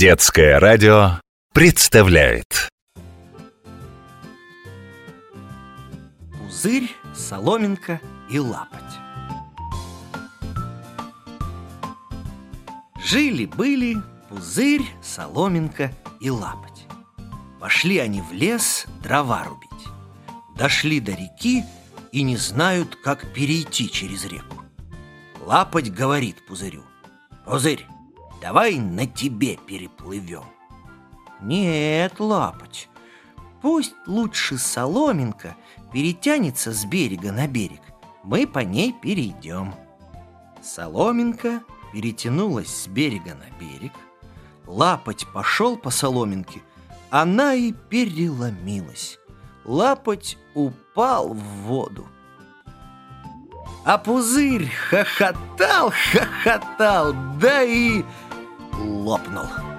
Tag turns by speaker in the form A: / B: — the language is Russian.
A: Детское радио представляет.
B: Пузырь, соломинка и лапоть. Жили-были пузырь, соломинка и лапоть. Пошли они в лес дрова рубить. Дошли до реки и не знают, как перейти через реку. Лапоть говорит пузырю Пузырь, давай на тебе переплывем. Нет, лапоть, пусть лучше соломинка Перетянется с берега на берег. Мы по ней перейдем. Соломинка перетянулась с берега на берег. Лапоть пошел по соломинке Она и переломилась. Лапоть упал в воду. А пузырь хохотал, хохотал, да и лопнул.